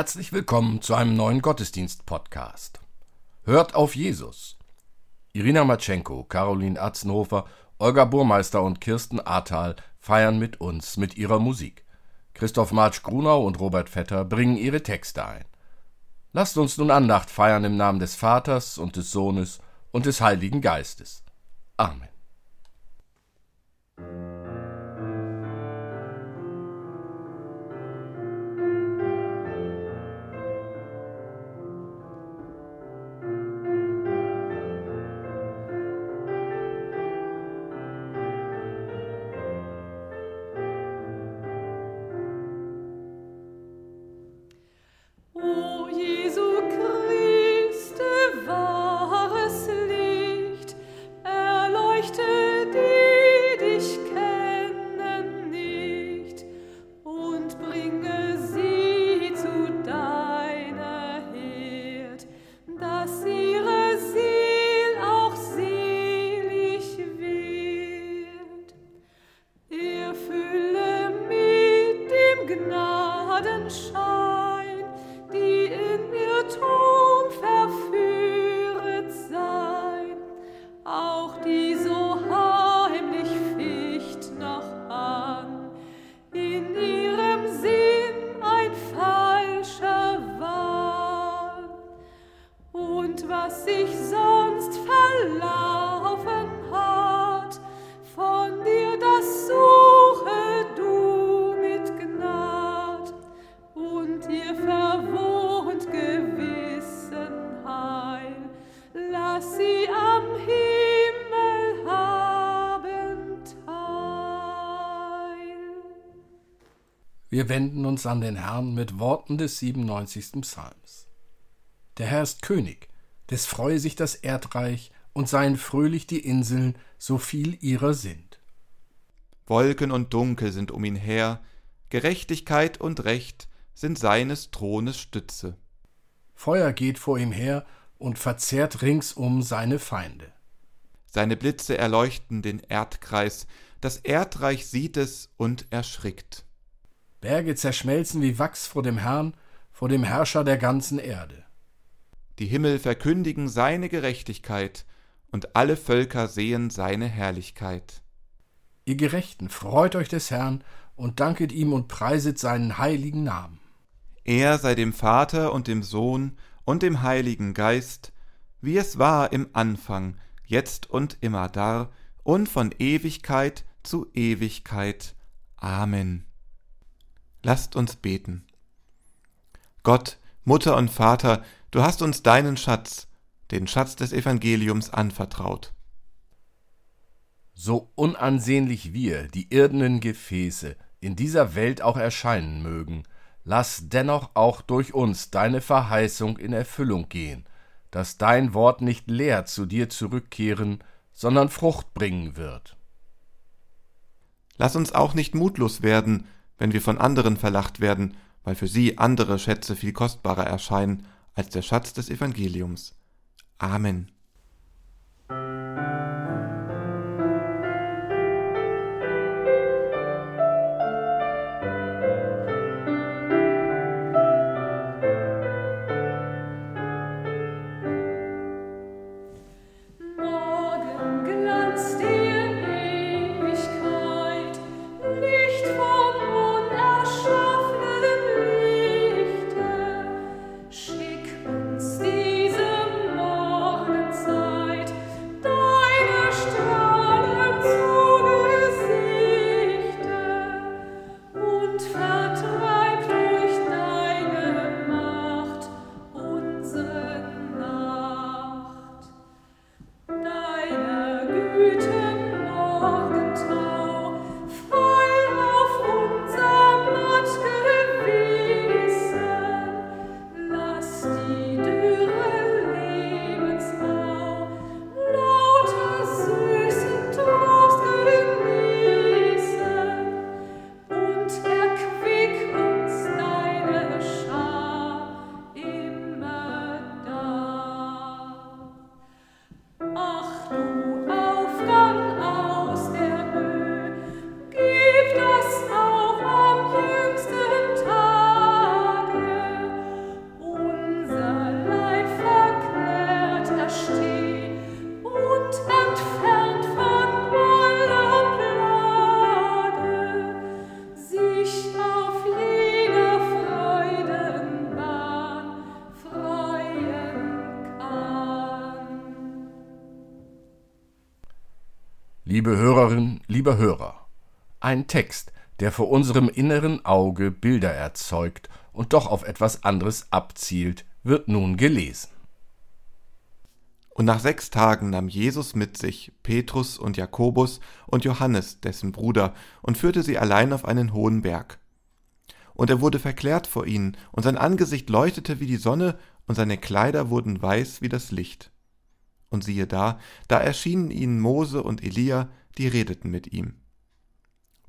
Herzlich willkommen zu einem neuen Gottesdienst-Podcast. Hört auf Jesus. Irina Matschenko, Caroline Atzenhofer, Olga Burmeister und Kirsten Ahrtal feiern mit uns mit ihrer Musik. Christoph Marsch Grunau und Robert Vetter bringen ihre Texte ein. Lasst uns nun Andacht feiern im Namen des Vaters und des Sohnes und des Heiligen Geistes. Amen. Wir wenden uns an den Herrn mit Worten des 97. Psalms. Der Herr ist König, des freue sich das Erdreich und seien fröhlich die Inseln, so viel ihrer sind. Wolken und Dunkel sind um ihn her, Gerechtigkeit und Recht sind seines Thrones Stütze. Feuer geht vor ihm her und verzehrt ringsum seine Feinde. Seine Blitze erleuchten den Erdkreis, das Erdreich sieht es und erschrickt. Berge zerschmelzen wie Wachs vor dem Herrn, vor dem Herrscher der ganzen Erde. Die Himmel verkündigen seine Gerechtigkeit, und alle Völker sehen seine Herrlichkeit. Ihr Gerechten, freut euch des Herrn und danket ihm und preiset seinen heiligen Namen. Er sei dem Vater und dem Sohn und dem Heiligen Geist, wie es war im Anfang, jetzt und immer dar und von Ewigkeit zu Ewigkeit. Amen. Lasst uns beten. Gott, Mutter und Vater, du hast uns deinen Schatz, den Schatz des Evangeliums, anvertraut. So unansehnlich wir, die irdenen Gefäße, in dieser Welt auch erscheinen mögen, lass dennoch auch durch uns deine Verheißung in Erfüllung gehen, dass dein Wort nicht leer zu dir zurückkehren, sondern Frucht bringen wird. Lass uns auch nicht mutlos werden, wenn wir von anderen verlacht werden, weil für sie andere Schätze viel kostbarer erscheinen als der Schatz des Evangeliums. Amen. Liebe Hörerinnen, lieber Hörer, ein Text, der vor unserem inneren Auge Bilder erzeugt und doch auf etwas anderes abzielt, wird nun gelesen. Und nach sechs Tagen nahm Jesus mit sich Petrus und Jakobus und Johannes, dessen Bruder, und führte sie allein auf einen hohen Berg. Und er wurde verklärt vor ihnen, und sein Angesicht leuchtete wie die Sonne, und seine Kleider wurden weiß wie das Licht. Und siehe da, da erschienen ihnen Mose und Elia, die redeten mit ihm.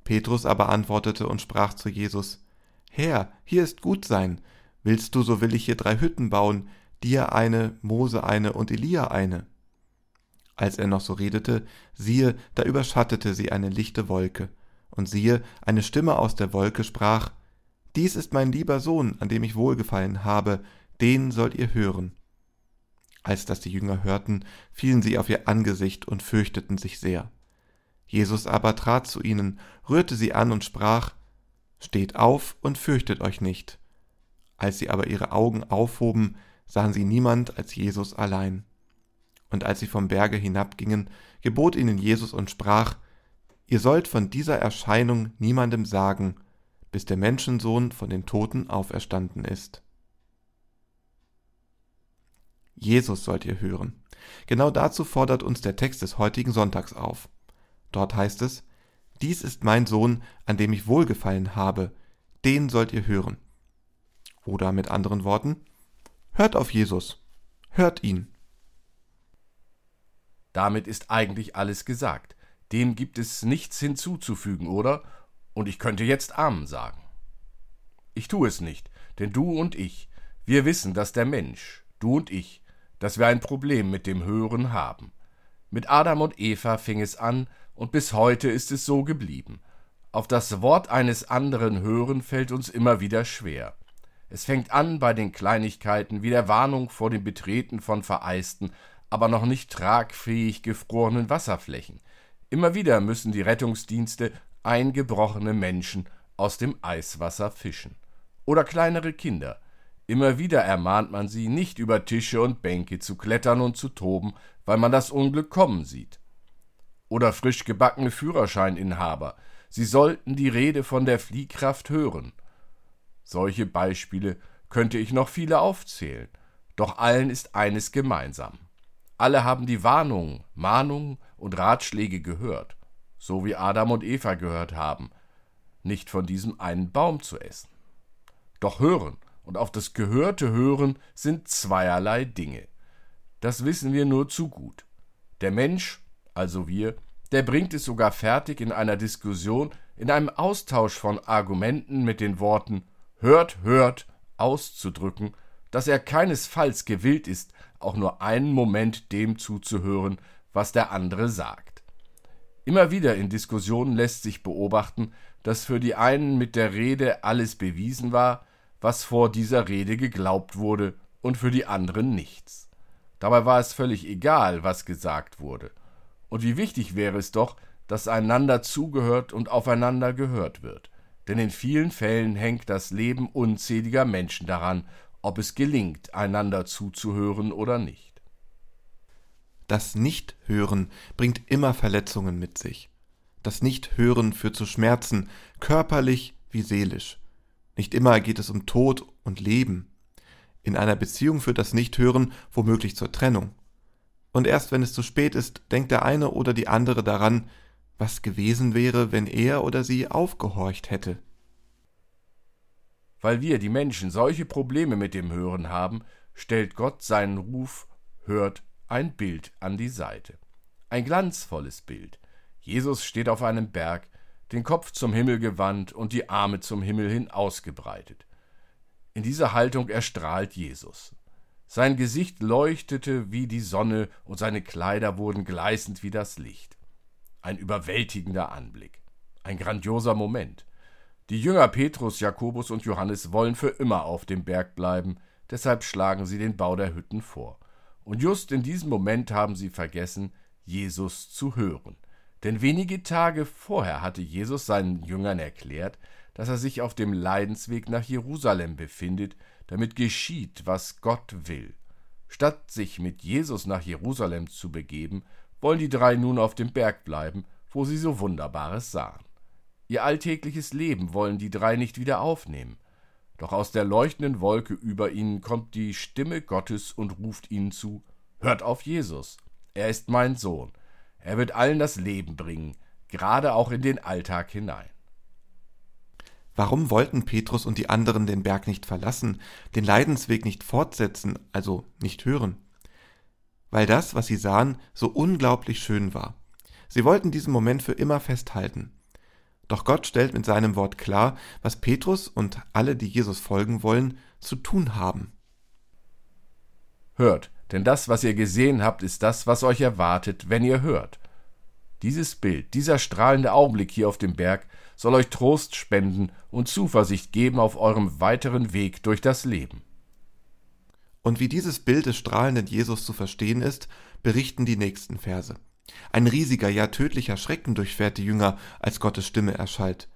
Petrus aber antwortete und sprach zu Jesus, Herr, hier ist gut sein. Willst du, so will ich hier drei Hütten bauen, dir eine, Mose eine und Elia eine. Als er noch so redete, siehe, da überschattete sie eine lichte Wolke, und siehe, eine Stimme aus der Wolke sprach, Dies ist mein lieber Sohn, an dem ich wohlgefallen habe, den sollt ihr hören. Als das die Jünger hörten, fielen sie auf ihr Angesicht und fürchteten sich sehr. Jesus aber trat zu ihnen, rührte sie an und sprach, Steht auf und fürchtet euch nicht. Als sie aber ihre Augen aufhoben, sahen sie niemand als Jesus allein. Und als sie vom Berge hinabgingen, gebot ihnen Jesus und sprach, Ihr sollt von dieser Erscheinung niemandem sagen, bis der Menschensohn von den Toten auferstanden ist. Jesus sollt ihr hören. Genau dazu fordert uns der Text des heutigen Sonntags auf. Dort heißt es, Dies ist mein Sohn, an dem ich wohlgefallen habe, den sollt ihr hören. Oder mit anderen Worten, hört auf Jesus, hört ihn. Damit ist eigentlich alles gesagt. Dem gibt es nichts hinzuzufügen, oder? Und ich könnte jetzt Amen sagen. Ich tue es nicht, denn du und ich, wir wissen, dass der Mensch, du und ich, dass wir ein Problem mit dem Hören haben. Mit Adam und Eva fing es an, und bis heute ist es so geblieben. Auf das Wort eines anderen hören fällt uns immer wieder schwer. Es fängt an bei den Kleinigkeiten wie der Warnung vor dem Betreten von vereisten, aber noch nicht tragfähig gefrorenen Wasserflächen. Immer wieder müssen die Rettungsdienste eingebrochene Menschen aus dem Eiswasser fischen. Oder kleinere Kinder, Immer wieder ermahnt man sie, nicht über Tische und Bänke zu klettern und zu toben, weil man das Unglück kommen sieht. Oder frisch gebackene Führerscheininhaber, sie sollten die Rede von der Fliehkraft hören. Solche Beispiele könnte ich noch viele aufzählen, doch allen ist eines gemeinsam. Alle haben die Warnungen, Mahnungen und Ratschläge gehört, so wie Adam und Eva gehört haben, nicht von diesem einen Baum zu essen. Doch hören und auf das Gehörte hören sind zweierlei Dinge. Das wissen wir nur zu gut. Der Mensch, also wir, der bringt es sogar fertig in einer Diskussion, in einem Austausch von Argumenten mit den Worten hört, hört auszudrücken, dass er keinesfalls gewillt ist, auch nur einen Moment dem zuzuhören, was der andere sagt. Immer wieder in Diskussionen lässt sich beobachten, dass für die einen mit der Rede alles bewiesen war, was vor dieser Rede geglaubt wurde, und für die anderen nichts. Dabei war es völlig egal, was gesagt wurde. Und wie wichtig wäre es doch, dass einander zugehört und aufeinander gehört wird. Denn in vielen Fällen hängt das Leben unzähliger Menschen daran, ob es gelingt, einander zuzuhören oder nicht. Das Nichthören bringt immer Verletzungen mit sich. Das Nichthören führt zu Schmerzen, körperlich wie seelisch. Nicht immer geht es um Tod und Leben. In einer Beziehung führt das Nichthören womöglich zur Trennung. Und erst wenn es zu spät ist, denkt der eine oder die andere daran, was gewesen wäre, wenn er oder sie aufgehorcht hätte. Weil wir, die Menschen, solche Probleme mit dem Hören haben, stellt Gott seinen Ruf, hört, ein Bild an die Seite. Ein glanzvolles Bild. Jesus steht auf einem Berg, den Kopf zum Himmel gewandt und die Arme zum Himmel hin ausgebreitet. In dieser Haltung erstrahlt Jesus. Sein Gesicht leuchtete wie die Sonne und seine Kleider wurden gleißend wie das Licht. Ein überwältigender Anblick, ein grandioser Moment. Die Jünger Petrus, Jakobus und Johannes wollen für immer auf dem Berg bleiben, deshalb schlagen sie den Bau der Hütten vor. Und just in diesem Moment haben sie vergessen, Jesus zu hören. Denn wenige Tage vorher hatte Jesus seinen Jüngern erklärt, dass er sich auf dem Leidensweg nach Jerusalem befindet, damit geschieht, was Gott will. Statt sich mit Jesus nach Jerusalem zu begeben, wollen die drei nun auf dem Berg bleiben wo sie so Wunderbares sahen. Ihr alltägliches Leben wollen die drei nicht wieder aufnehmen. Doch aus der leuchtenden Wolke über ihnen kommt die Stimme Gottes und ruft ihnen zu Hört auf Jesus. Er ist mein Sohn. Er wird allen das Leben bringen, gerade auch in den Alltag hinein. Warum wollten Petrus und die anderen den Berg nicht verlassen, den Leidensweg nicht fortsetzen, also nicht hören? Weil das, was sie sahen, so unglaublich schön war. Sie wollten diesen Moment für immer festhalten. Doch Gott stellt mit seinem Wort klar, was Petrus und alle, die Jesus folgen wollen, zu tun haben. Hört, denn das, was ihr gesehen habt, ist das, was euch erwartet, wenn ihr hört. Dieses Bild, dieser strahlende Augenblick hier auf dem Berg soll euch Trost spenden und Zuversicht geben auf eurem weiteren Weg durch das Leben. Und wie dieses Bild des strahlenden Jesus zu verstehen ist, berichten die nächsten Verse. Ein riesiger, ja tödlicher Schrecken durchfährt die Jünger, als Gottes Stimme erschallt.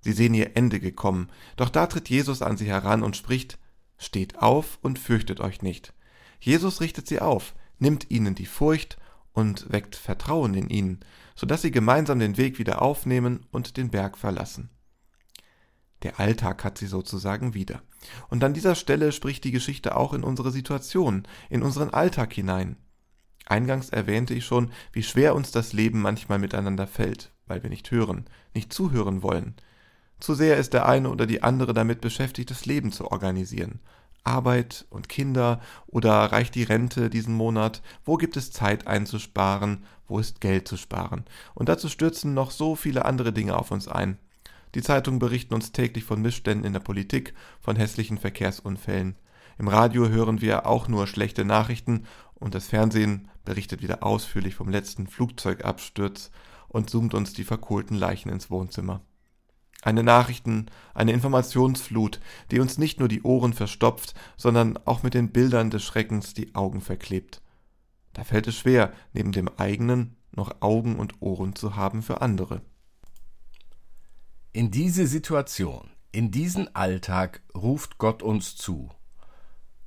Sie sehen ihr Ende gekommen, doch da tritt Jesus an sie heran und spricht Steht auf und fürchtet euch nicht. Jesus richtet sie auf, nimmt ihnen die Furcht und weckt Vertrauen in ihnen, so dass sie gemeinsam den Weg wieder aufnehmen und den Berg verlassen. Der Alltag hat sie sozusagen wieder. Und an dieser Stelle spricht die Geschichte auch in unsere Situation, in unseren Alltag hinein. Eingangs erwähnte ich schon, wie schwer uns das Leben manchmal miteinander fällt, weil wir nicht hören, nicht zuhören wollen. Zu sehr ist der eine oder die andere damit beschäftigt, das Leben zu organisieren. Arbeit und Kinder oder reicht die Rente diesen Monat? Wo gibt es Zeit einzusparen? Wo ist Geld zu sparen? Und dazu stürzen noch so viele andere Dinge auf uns ein. Die Zeitungen berichten uns täglich von Missständen in der Politik, von hässlichen Verkehrsunfällen. Im Radio hören wir auch nur schlechte Nachrichten und das Fernsehen berichtet wieder ausführlich vom letzten Flugzeugabsturz und zoomt uns die verkohlten Leichen ins Wohnzimmer. Eine Nachrichten, eine Informationsflut, die uns nicht nur die Ohren verstopft, sondern auch mit den Bildern des Schreckens die Augen verklebt. Da fällt es schwer, neben dem eigenen noch Augen und Ohren zu haben für andere. In diese Situation, in diesen Alltag ruft Gott uns zu.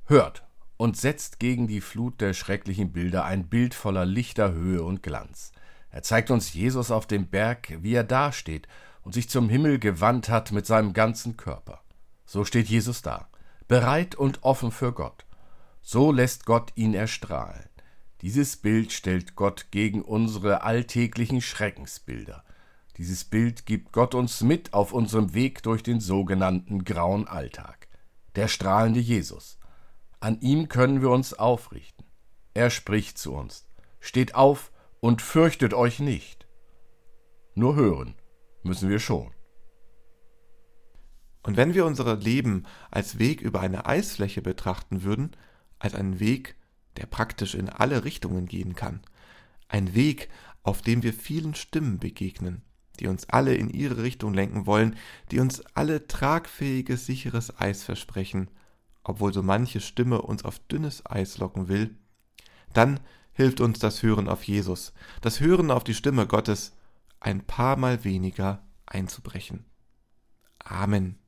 Hört und setzt gegen die Flut der schrecklichen Bilder ein Bild voller Lichter, Höhe und Glanz. Er zeigt uns Jesus auf dem Berg, wie er dasteht und sich zum Himmel gewandt hat mit seinem ganzen Körper. So steht Jesus da, bereit und offen für Gott. So lässt Gott ihn erstrahlen. Dieses Bild stellt Gott gegen unsere alltäglichen Schreckensbilder. Dieses Bild gibt Gott uns mit auf unserem Weg durch den sogenannten grauen Alltag. Der strahlende Jesus. An ihm können wir uns aufrichten. Er spricht zu uns. Steht auf und fürchtet euch nicht. Nur hören müssen wir schon. Und wenn wir unser Leben als Weg über eine Eisfläche betrachten würden, als einen Weg, der praktisch in alle Richtungen gehen kann, ein Weg, auf dem wir vielen Stimmen begegnen, die uns alle in ihre Richtung lenken wollen, die uns alle tragfähiges, sicheres Eis versprechen, obwohl so manche Stimme uns auf dünnes Eis locken will, dann hilft uns das Hören auf Jesus, das Hören auf die Stimme Gottes, ein paar Mal weniger einzubrechen. Amen.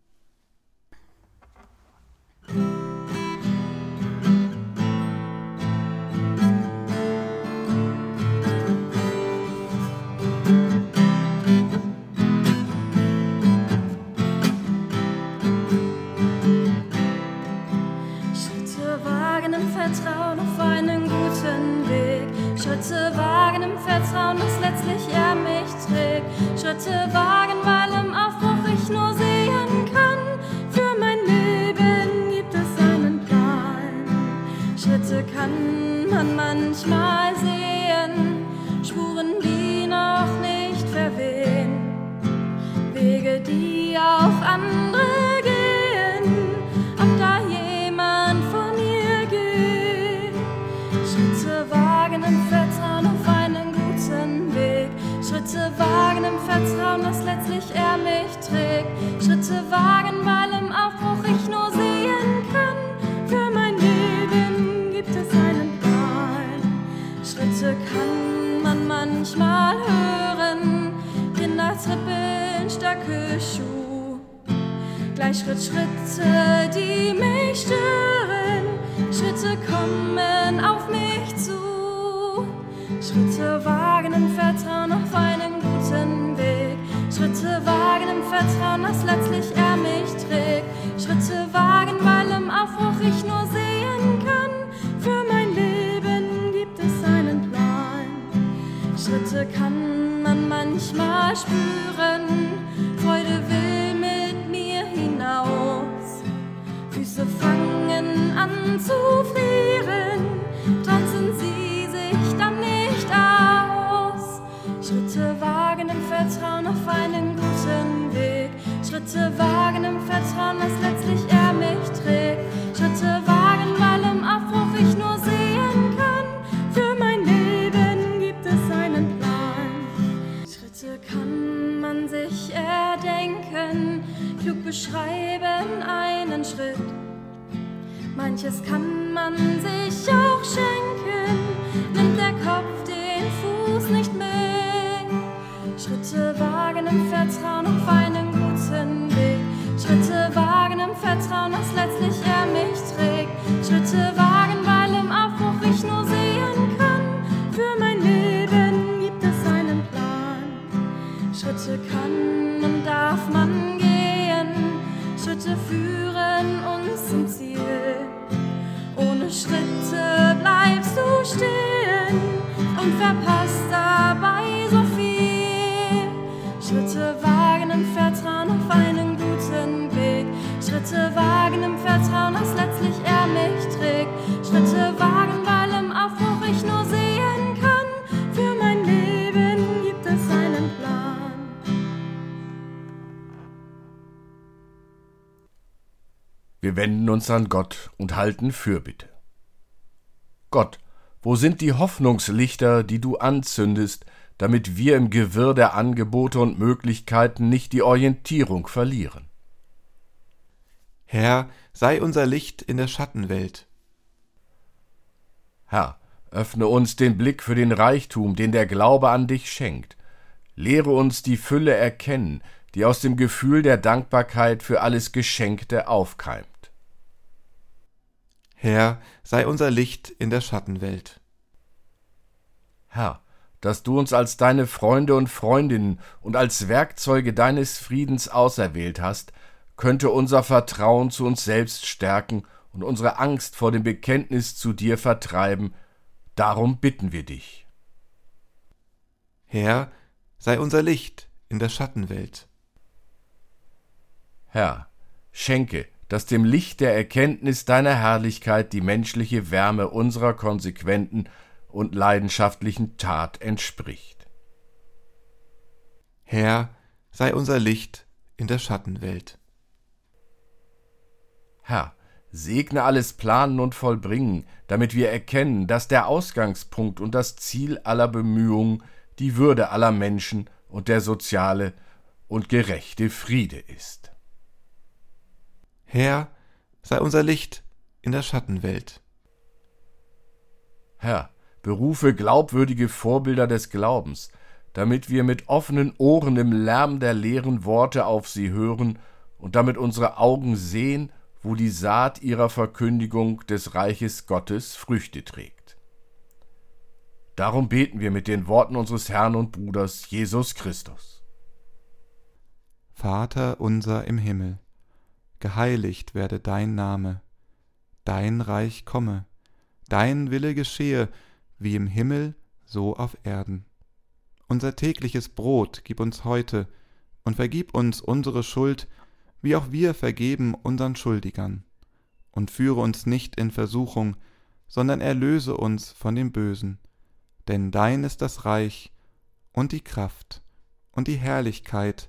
Wagen im Vertrauen auf einen guten Weg. Schritte wagen im Vertrauen, dass letztlich er mich trägt. Schritte wagen, weil im Aufbruch ich nur sehen kann. Für mein Leben gibt es einen Plan. Schritte kann man manchmal hören. Kinder trippeln, starke Schuhe. Gleich Schritt, Schritte, die mich stören. Schritte kommen. Schritte wagen im Vertrauen auf einen guten wagen im Vertrauen, dass letztlich er mich trägt. Schritte wagen, weil im Aufbruch ich nur sehen kann. Für mein Leben gibt es einen Plan. Schritte kann man manchmal spüren. Freude will mit mir hinaus. Füße fangen an zu frieren. Vertrauen auf einen guten Weg. Schritte wagen im Vertrauen, dass letztlich er mich trägt. Schritte wagen, weil im Aufbruch ich nur sehen kann. Für mein Leben gibt es einen Plan. Schritte kann man sich erdenken, klug beschreiben einen Schritt. Manches kann man sich auch schenken, nimmt der Kopf im Vertrauen, dass Vertrauen, dass letztlich er mich trägt. Schritte wagen, weil im Aufbruch ich nur sehen kann. Für mein Leben gibt es einen Plan. Wir wenden uns an Gott und halten Fürbitte. Gott, wo sind die Hoffnungslichter, die du anzündest, damit wir im Gewirr der Angebote und Möglichkeiten nicht die Orientierung verlieren? Herr, sei unser Licht in der Schattenwelt. Herr, öffne uns den Blick für den Reichtum, den der Glaube an dich schenkt. Lehre uns die Fülle erkennen, die aus dem Gefühl der Dankbarkeit für alles Geschenkte aufkeimt. Herr, sei unser Licht in der Schattenwelt. Herr, dass du uns als deine Freunde und Freundinnen und als Werkzeuge deines Friedens auserwählt hast, könnte unser Vertrauen zu uns selbst stärken und unsere Angst vor dem Bekenntnis zu dir vertreiben. Darum bitten wir dich. Herr, sei unser Licht in der Schattenwelt. Herr, schenke, dass dem Licht der Erkenntnis deiner Herrlichkeit die menschliche Wärme unserer konsequenten und leidenschaftlichen Tat entspricht. Herr, sei unser Licht in der Schattenwelt. Herr, segne alles Planen und Vollbringen, damit wir erkennen, dass der Ausgangspunkt und das Ziel aller Bemühungen die Würde aller Menschen und der soziale und gerechte Friede ist. Herr, sei unser Licht in der Schattenwelt. Herr, berufe glaubwürdige Vorbilder des Glaubens, damit wir mit offenen Ohren im Lärm der leeren Worte auf sie hören und damit unsere Augen sehen, wo die Saat ihrer Verkündigung des Reiches Gottes Früchte trägt. Darum beten wir mit den Worten unseres Herrn und Bruders Jesus Christus. Vater unser im Himmel, geheiligt werde dein Name, dein Reich komme, dein Wille geschehe, wie im Himmel, so auf Erden. Unser tägliches Brot gib uns heute und vergib uns unsere Schuld, wie auch wir vergeben unseren Schuldigern. Und führe uns nicht in Versuchung, sondern erlöse uns von dem Bösen. Denn dein ist das Reich und die Kraft und die Herrlichkeit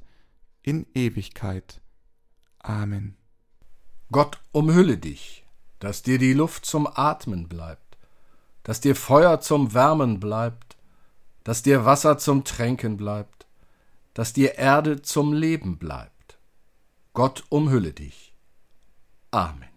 in Ewigkeit. Amen. Gott umhülle dich, dass dir die Luft zum Atmen bleibt, dass dir Feuer zum Wärmen bleibt, dass dir Wasser zum Tränken bleibt, dass dir Erde zum Leben bleibt. Gott umhülle dich. Amen.